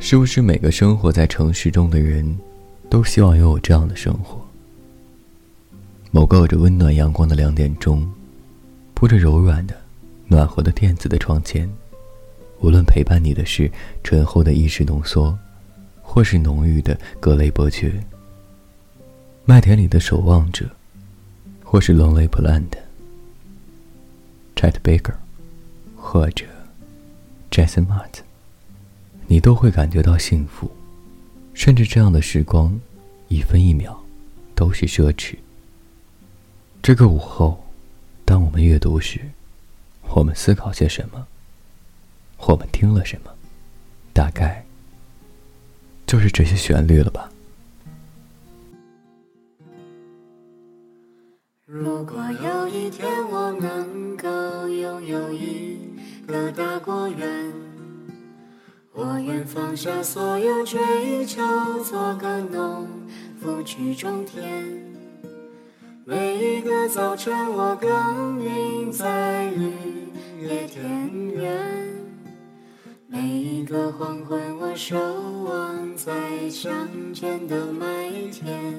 是不是每个生活在城市中的人，都希望拥有这样的生活？某个有着温暖阳光的两点钟，铺着柔软的、暖和的垫子的床前，无论陪伴你的是醇厚的意式浓缩，或是浓郁的格雷伯爵；麦田里的守望者，或是 Lonely Plant，Chet Baker，或者 Jason Mart，你都会感觉到幸福，甚至这样的时光，一分一秒，都是奢侈。这个午后，当我们阅读时，我们思考些什么？我们听了什么？大概就是这些旋律了吧。如果有一天我能够拥有一个大果园，我愿放下所有追求，做个农夫去种田。每一个早晨，我耕耘在绿野田园；每一个黄昏，我守望在乡间的麦田。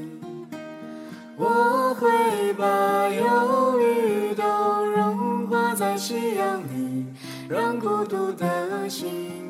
我会把忧郁都融化在夕阳里，让孤独的心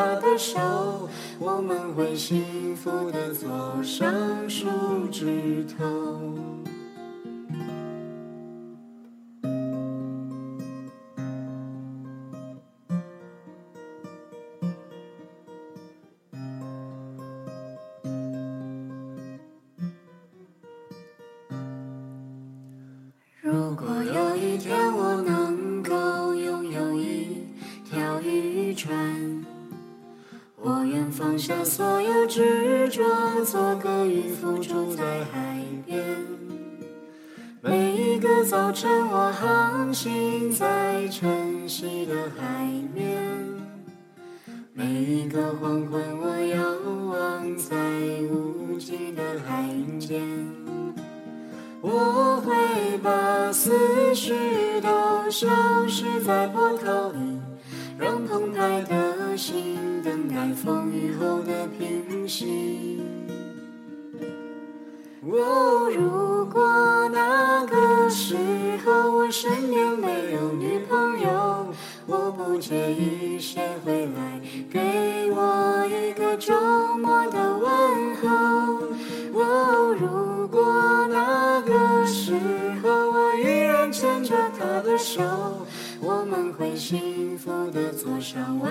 她的手，我们会幸福的坐上树枝头。如果有一天我能够拥有一条渔船，下所有执着，做个渔夫住在海边。每一个早晨，我航行在晨曦的海面；每一个黄昏，我遥望在无际的海间。我会把思绪都消失在波涛里，让澎湃的心等待风雨后的平息。哦，如果那个时候我身边没有女朋友，我不介意谁会来给我一个周末的问候。哦，如果那个时候我依然牵着她的手，我们会幸福的坐上弯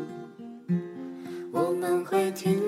们会听。